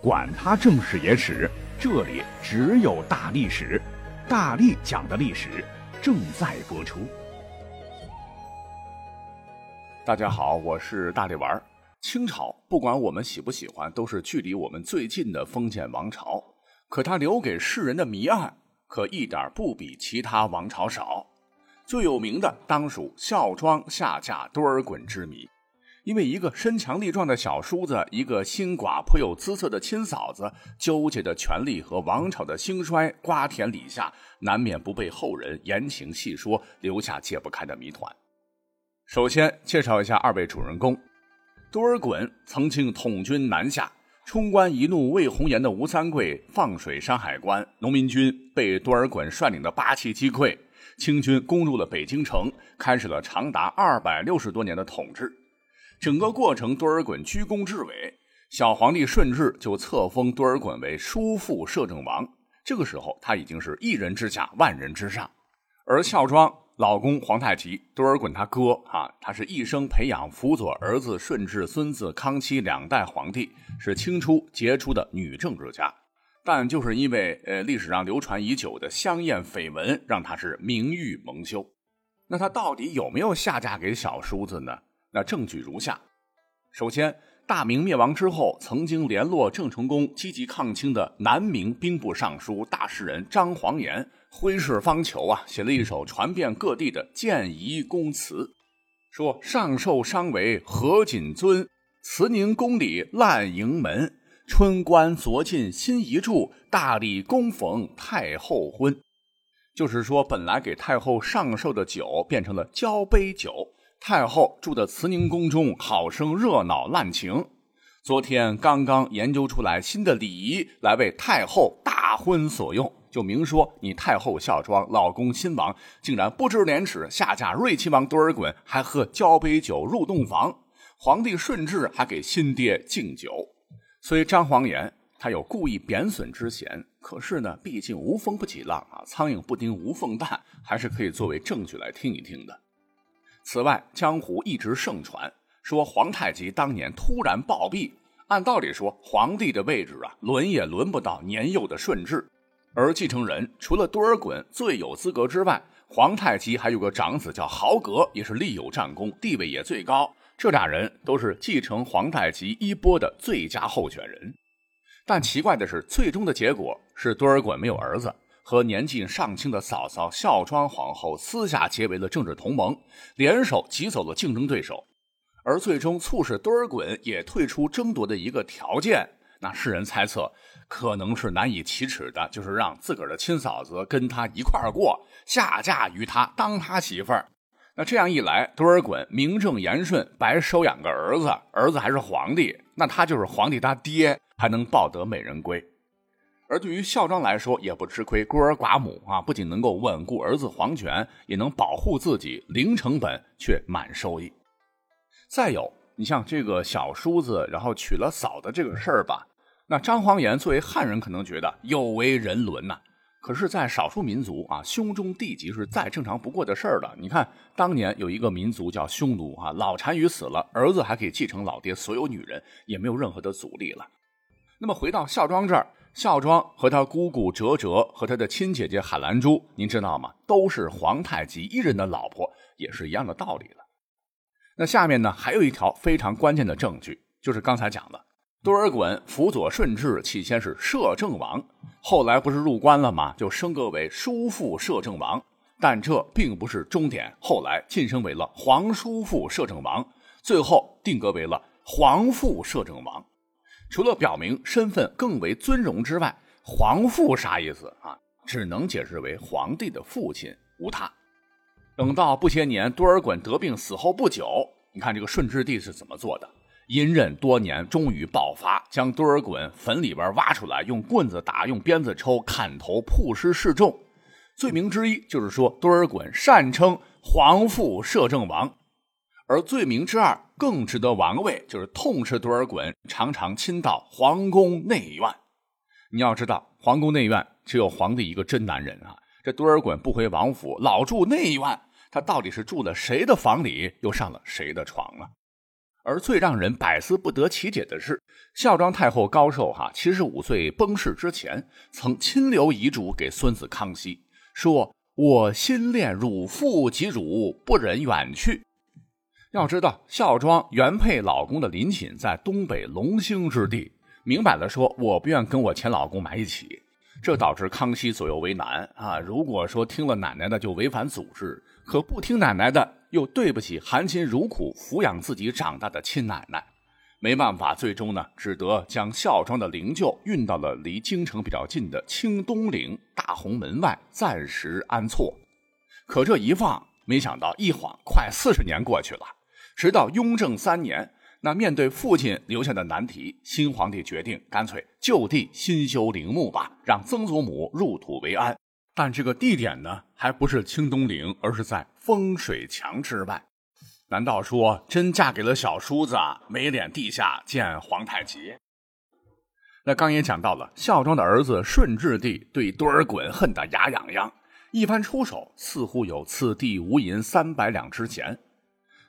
管他正史野史，这里只有大历史，大力讲的历史正在播出。大家好，我是大力丸儿。清朝不管我们喜不喜欢，都是距离我们最近的封建王朝。可它留给世人的谜案，可一点不比其他王朝少。最有名的当属孝庄下嫁多尔衮之谜。因为一个身强力壮的小叔子，一个心寡颇有姿色的亲嫂子，纠结着权力和王朝的兴衰，瓜田李下，难免不被后人言情细说，留下解不开的谜团。首先介绍一下二位主人公，多尔衮曾经统军南下，冲冠一怒为红颜的吴三桂放水山海关，农民军被多尔衮率领的八旗击溃，清军攻入了北京城，开始了长达二百六十多年的统治。整个过程，多尔衮居功至伟。小皇帝顺治就册封多尔衮为叔父摄政王。这个时候，他已经是一人之下，万人之上。而孝庄老公皇太极，多尔衮他哥啊，他是一生培养辅佐儿子顺治、孙子康熙两代皇帝，是清初杰出的女政治家。但就是因为呃历史上流传已久的香艳绯闻，让他是名誉蒙羞。那他到底有没有下嫁给小叔子呢？那证据如下：首先，大明灭亡之后，曾经联络郑成功积极抗清的南明兵部尚书大诗人张煌言，挥斥方遒啊，写了一首传遍各地的谏夷公词，说：“上寿伤为何锦尊，慈宁宫里烂营门。春官昨进新一处，大礼恭逢太后婚。”就是说，本来给太后上寿的酒变成了交杯酒。太后住的慈宁宫中，好生热闹滥情。昨天刚刚研究出来新的礼仪，来为太后大婚所用。就明说你太后孝庄，老公亲王竟然不知廉耻，下嫁睿亲王多尔衮，还喝交杯酒入洞房。皇帝顺治还给新爹敬酒。虽张皇言他有故意贬损之嫌，可是呢，毕竟无风不起浪啊，苍蝇不叮无缝蛋，还是可以作为证据来听一听的。此外，江湖一直盛传说皇太极当年突然暴毙。按道理说，皇帝的位置啊，轮也轮不到年幼的顺治。而继承人除了多尔衮最有资格之外，皇太极还有个长子叫豪格，也是立有战功，地位也最高。这俩人都是继承皇太极衣钵的最佳候选人。但奇怪的是，最终的结果是多尔衮没有儿子。和年近上清的嫂嫂孝庄皇后私下结为了政治同盟，联手挤走了竞争对手，而最终促使多尔衮也退出争夺的一个条件，那世人猜测可能是难以启齿的，就是让自个儿的亲嫂子跟他一块儿过，下嫁于他当他媳妇儿。那这样一来，多尔衮名正言顺白收养个儿子，儿子还是皇帝，那他就是皇帝他爹，还能抱得美人归。而对于孝庄来说，也不吃亏，孤儿寡母啊，不仅能够稳固儿子皇权，也能保护自己，零成本却满收益。再有，你像这个小叔子，然后娶了嫂的这个事儿吧，那张煌言作为汉人，可能觉得有违人伦呐。可是，在少数民族啊，兄终弟及是再正常不过的事儿了。你看，当年有一个民族叫匈奴啊，老单于死了，儿子还可以继承老爹所有女人，也没有任何的阻力了。那么回到孝庄这儿。孝庄和他姑姑哲哲和他的亲姐姐海兰珠，您知道吗？都是皇太极一人的老婆，也是一样的道理了。那下面呢，还有一条非常关键的证据，就是刚才讲的，多尔衮辅佐顺治，起先是摄政王，后来不是入关了吗？就升格为叔父摄政王，但这并不是终点，后来晋升为了皇叔父摄政王，最后定格为了皇父摄政王。除了表明身份更为尊荣之外，皇父啥意思啊？只能解释为皇帝的父亲，无他。等到不些年，多尔衮得病死后不久，你看这个顺治帝是怎么做的？隐忍多年，终于爆发，将多尔衮坟里边挖出来，用棍子打，用鞭子抽，砍头，曝尸示众。罪名之一就是说多尔衮擅称皇父摄政王。而罪名之二更值得玩味，就是痛斥多尔衮常常亲到皇宫内院。你要知道，皇宫内院只有皇帝一个真男人啊！这多尔衮不回王府，老住内院，他到底是住了谁的房里，又上了谁的床啊？而最让人百思不得其解的是，孝庄太后高寿哈七十五岁崩逝之前，曾亲留遗嘱给孙子康熙，说：“我心恋汝父及汝，不忍远去。”要知道，孝庄原配老公的陵寝在东北龙兴之地，明摆了说，我不愿跟我前老公埋一起，这导致康熙左右为难啊。如果说听了奶奶的就违反祖制，可不听奶奶的。又对不起含辛茹苦抚养自己长大的亲奶奶，没办法，最终呢，只得将孝庄的灵柩运到了离京城比较近的清东陵大红门外暂时安错。可这一放，没想到一晃快四十年过去了。直到雍正三年，那面对父亲留下的难题，新皇帝决定干脆就地新修陵墓吧，让曾祖母入土为安。但这个地点呢，还不是清东陵，而是在风水墙之外。难道说真嫁给了小叔子，没脸地下见皇太极？那刚也讲到了，孝庄的儿子顺治帝对多尔衮恨得牙痒痒，一番出手，似乎有赐地无银三百两之嫌，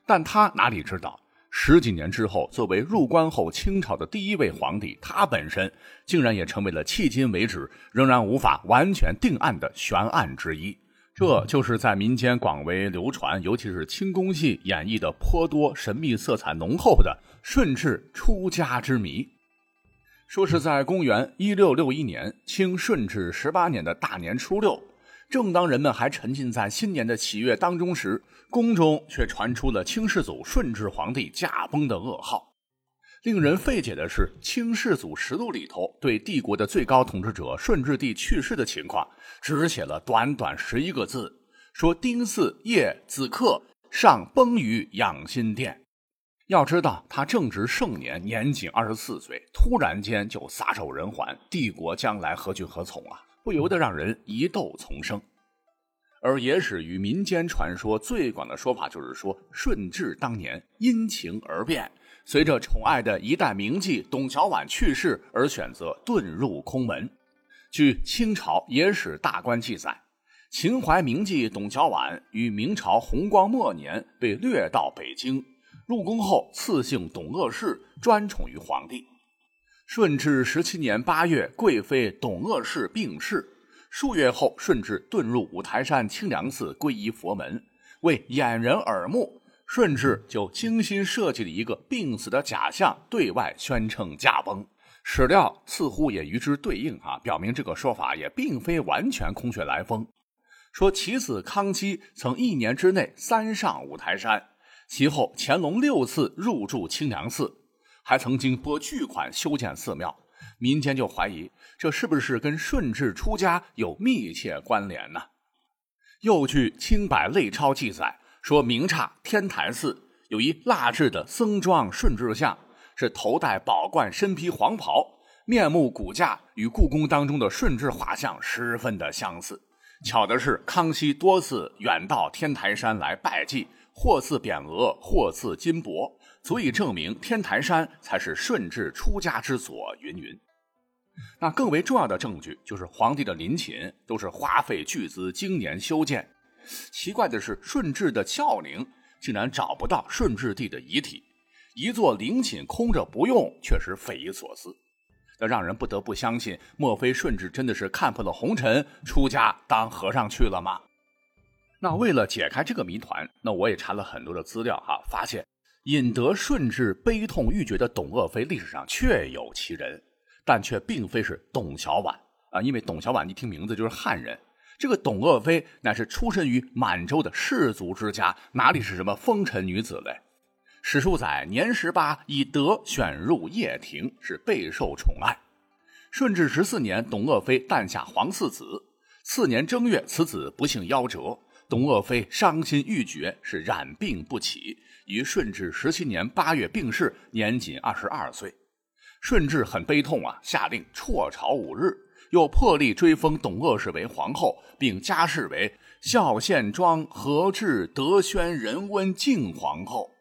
但他哪里知道？十几年之后，作为入关后清朝的第一位皇帝，他本身竟然也成为了迄今为止仍然无法完全定案的悬案之一。这就是在民间广为流传，尤其是清宫戏演绎的颇多神秘色彩浓厚的顺治出家之谜。说是在公元一六六一年，清顺治十八年的大年初六。正当人们还沉浸在新年的喜悦当中时，宫中却传出了清世祖顺治皇帝驾崩的噩耗。令人费解的是，《清世祖实录》里头对帝国的最高统治者顺治帝去世的情况，只写了短短十一个字，说丁巳夜子刻上崩于养心殿。要知道，他正值盛年，年仅二十四岁，突然间就撒手人寰，帝国将来何去何从啊？不由得让人疑窦丛生，而野史与民间传说最广的说法就是说，顺治当年因情而变，随着宠爱的一代名妓董小宛去世而选择遁入空门。据清朝野史大观记载，秦淮名妓董小宛于明朝弘光末年被掠到北京，入宫后赐姓董鄂氏，专宠于皇帝。顺治十七年八月，贵妃董鄂氏病逝。数月后，顺治遁入五台山清凉寺皈依佛门。为掩人耳目，顺治就精心设计了一个病死的假象，对外宣称驾崩。史料似乎也与之对应啊，表明这个说法也并非完全空穴来风。说其子康熙曾一年之内三上五台山，其后乾隆六次入住清凉寺。还曾经拨巨款修建寺庙，民间就怀疑这是不是跟顺治出家有密切关联呢？又据《清百类钞》记载说，明刹天台寺有一蜡制的僧装顺治像，是头戴宝冠，身披黄袍，面目骨架与故宫当中的顺治画像十分的相似。巧的是，康熙多次远到天台山来拜祭，或赐匾额，或赐金箔。足以证明天台山才是顺治出家之所。云云。那更为重要的证据就是皇帝的陵寝都是花费巨资经年修建。奇怪的是，顺治的孝陵竟然找不到顺治帝的遗体，一座陵寝空着不用，确实匪夷所思。那让人不得不相信，莫非顺治真的是看破了红尘，出家当和尚去了吗？那为了解开这个谜团，那我也查了很多的资料哈，发现。引得顺治悲痛欲绝的董鄂妃，历史上确有其人，但却并非是董小宛啊！因为董小宛一听名字就是汉人，这个董鄂妃乃是出身于满洲的士族之家，哪里是什么风尘女子嘞？史书载年十八以德选入掖庭，是备受宠爱。顺治十四年，董鄂妃诞下皇四子，次年正月，此子不幸夭折，董鄂妃伤心欲绝，是染病不起。于顺治十七年八月病逝，年仅二十二岁。顺治很悲痛啊，下令辍朝五日，又破例追封董鄂氏为皇后，并加谥为孝献庄和治德宣仁温敬皇后。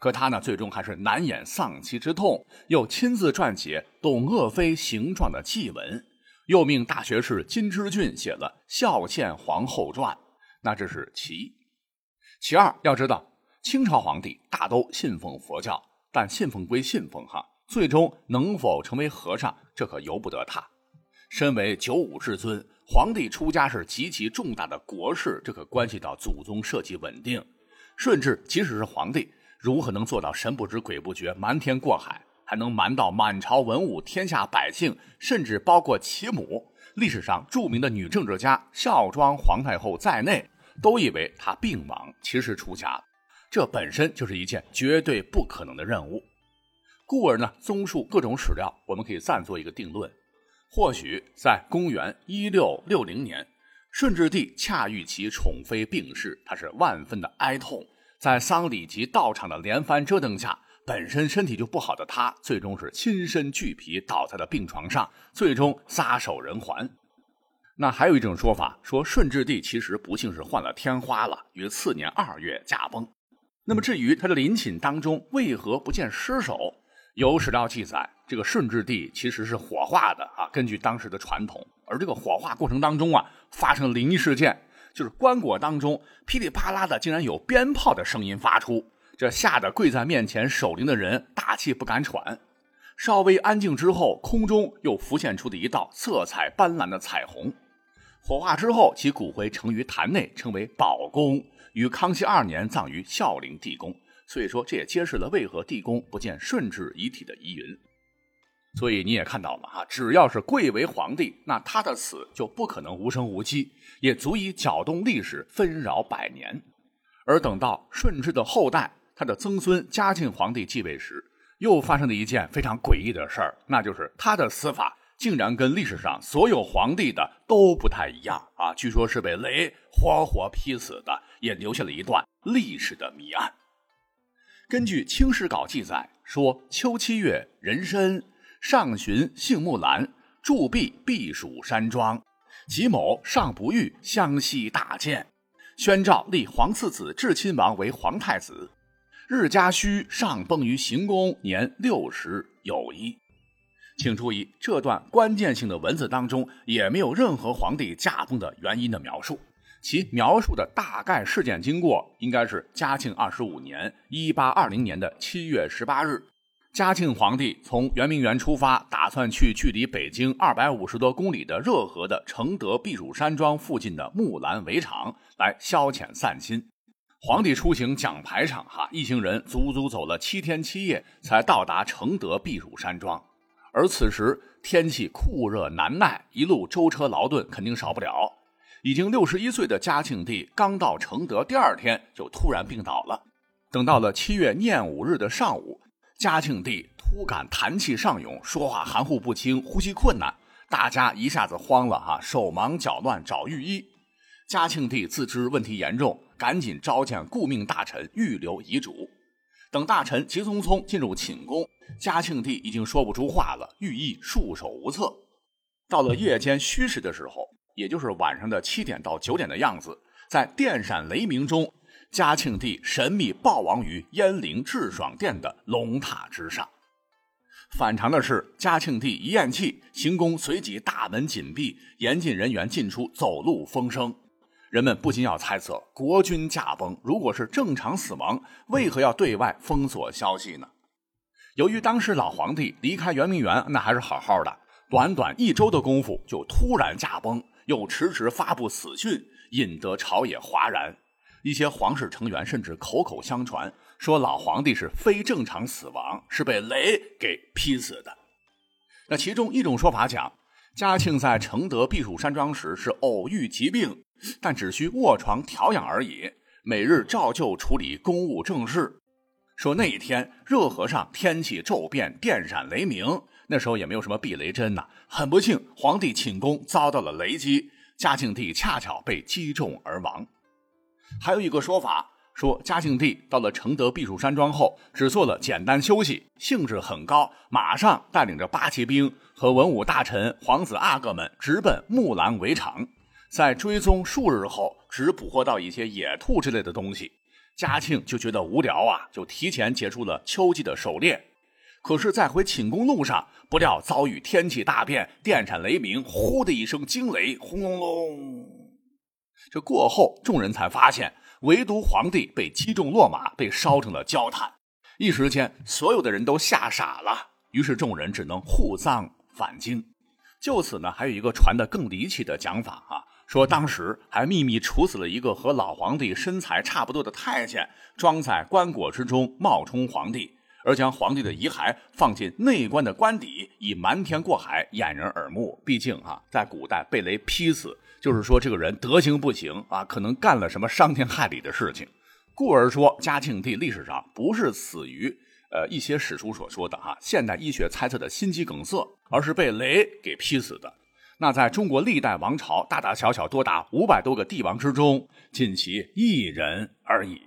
可他呢，最终还是难掩丧妻之痛，又亲自撰写董鄂妃形状的祭文，又命大学士金之俊写了《孝献皇后传》。那这是其一，其二要知道。清朝皇帝大都信奉佛教，但信奉归信奉哈，最终能否成为和尚，这可由不得他。身为九五至尊，皇帝出家是极其重大的国事，这可关系到祖宗社稷稳定。顺治即使是皇帝，如何能做到神不知鬼不觉、瞒天过海，还能瞒到满朝文武、天下百姓，甚至包括其母？历史上著名的女政治家孝庄皇太后在内，都以为她病亡，其实出家了。这本身就是一件绝对不可能的任务。故而呢，综述各种史料，我们可以暂做一个定论。或许在公元一六六零年，顺治帝恰遇其宠妃病逝，他是万分的哀痛，在丧礼及到场的连番折腾下，本身身体就不好的他，最终是亲身俱疲，倒在了病床上，最终撒手人寰。那还有一种说法，说顺治帝其实不幸是患了天花了，于次年二月驾崩。那么至于他的陵寝当中为何不见尸首？有史料记载，这个顺治帝其实是火化的啊。根据当时的传统，而这个火化过程当中啊，发生灵异事件，就是棺椁当中噼里啪啦的，竟然有鞭炮的声音发出，这吓得跪在面前守灵的人大气不敢喘。稍微安静之后，空中又浮现出的一道色彩斑斓的彩虹。火化之后，其骨灰盛于坛内，称为宝宫，于康熙二年葬于孝陵地宫。所以说，这也揭示了为何地宫不见顺治遗体的疑云。所以你也看到了哈，只要是贵为皇帝，那他的死就不可能无声无息，也足以搅动历史纷扰百年。而等到顺治的后代，他的曾孙嘉庆皇帝继位时，又发生了一件非常诡异的事儿，那就是他的死法竟然跟历史上所有皇帝的都不太一样啊！据说是被雷活活劈死的，也留下了一段历史的谜案。根据《清史稿》记载说，秋七月壬申，上旬杏木兰，筑壁避暑山庄。己卯上不遇，相西大见，宣诏立皇次子至亲王为皇太子。日加戌上崩于行宫，年六十有一。请注意，这段关键性的文字当中也没有任何皇帝驾崩的原因的描述。其描述的大概事件经过，应该是嘉庆二十五年（一八二零年的七月十八日），嘉庆皇帝从圆明园出发，打算去距离北京二百五十多公里的热河的承德避暑山庄附近的木兰围场来消遣散心。皇帝出行讲排场，哈，一行人足足走了七天七夜，才到达承德避暑山庄。而此时天气酷热难耐，一路舟车劳顿，肯定少不了。已经六十一岁的嘉庆帝刚到承德，第二天就突然病倒了。等到了七月廿五日的上午，嘉庆帝突感痰气上涌，说话含糊不清，呼吸困难，大家一下子慌了哈，手忙脚乱找御医。嘉庆帝自知问题严重，赶紧召见顾命大臣，预留遗嘱。等大臣急匆匆进入寝宫，嘉庆帝已经说不出话了，御医束手无策。到了夜间戌时的时候。也就是晚上的七点到九点的样子，在电闪雷鸣中，嘉庆帝神秘暴亡于燕陵智爽殿的龙榻之上。反常的是，嘉庆帝一咽气，行宫随即大门紧闭，严禁人员进出，走路风声。人们不禁要猜测：国君驾崩，如果是正常死亡，为何要对外封锁消息呢？由于当时老皇帝离开圆明园，那还是好好的，短短一周的功夫就突然驾崩。又迟迟发布死讯，引得朝野哗然。一些皇室成员甚至口口相传说老皇帝是非正常死亡，是被雷给劈死的。那其中一种说法讲，嘉庆在承德避暑山庄时是偶遇疾病，但只需卧床调养而已，每日照旧处理公务政事。说那一天热河上天气骤变，电闪雷鸣。那时候也没有什么避雷针呐，很不幸，皇帝寝宫遭到了雷击，嘉庆帝恰巧被击中而亡。还有一个说法说，嘉庆帝到了承德避暑山庄后，只做了简单休息，兴致很高，马上带领着八旗兵和文武大臣、皇子阿哥们直奔木兰围场。在追踪数日后，只捕获到一些野兔之类的东西，嘉庆就觉得无聊啊，就提前结束了秋季的狩猎。可是，在回寝宫路上，不料遭遇天气大变，电闪雷鸣，呼的一声惊雷，轰隆隆。这过后，众人才发现，唯独皇帝被击中落马，被烧成了焦炭。一时间，所有的人都吓傻了，于是众人只能护葬返京。就此呢，还有一个传的更离奇的讲法啊，说当时还秘密处死了一个和老皇帝身材差不多的太监，装在棺椁之中冒充皇帝，而将皇帝的遗骸放进内棺的棺底，以瞒天过海，掩人耳目。毕竟啊，在古代被雷劈死，就是说这个人德行不行啊，可能干了什么伤天害理的事情。故而说，嘉庆帝历史上不是死于呃一些史书所说的哈现代医学猜测的心肌梗塞，而是被雷给劈死的。那在中国历代王朝大大小小多达五百多个帝王之中，仅其一人而已。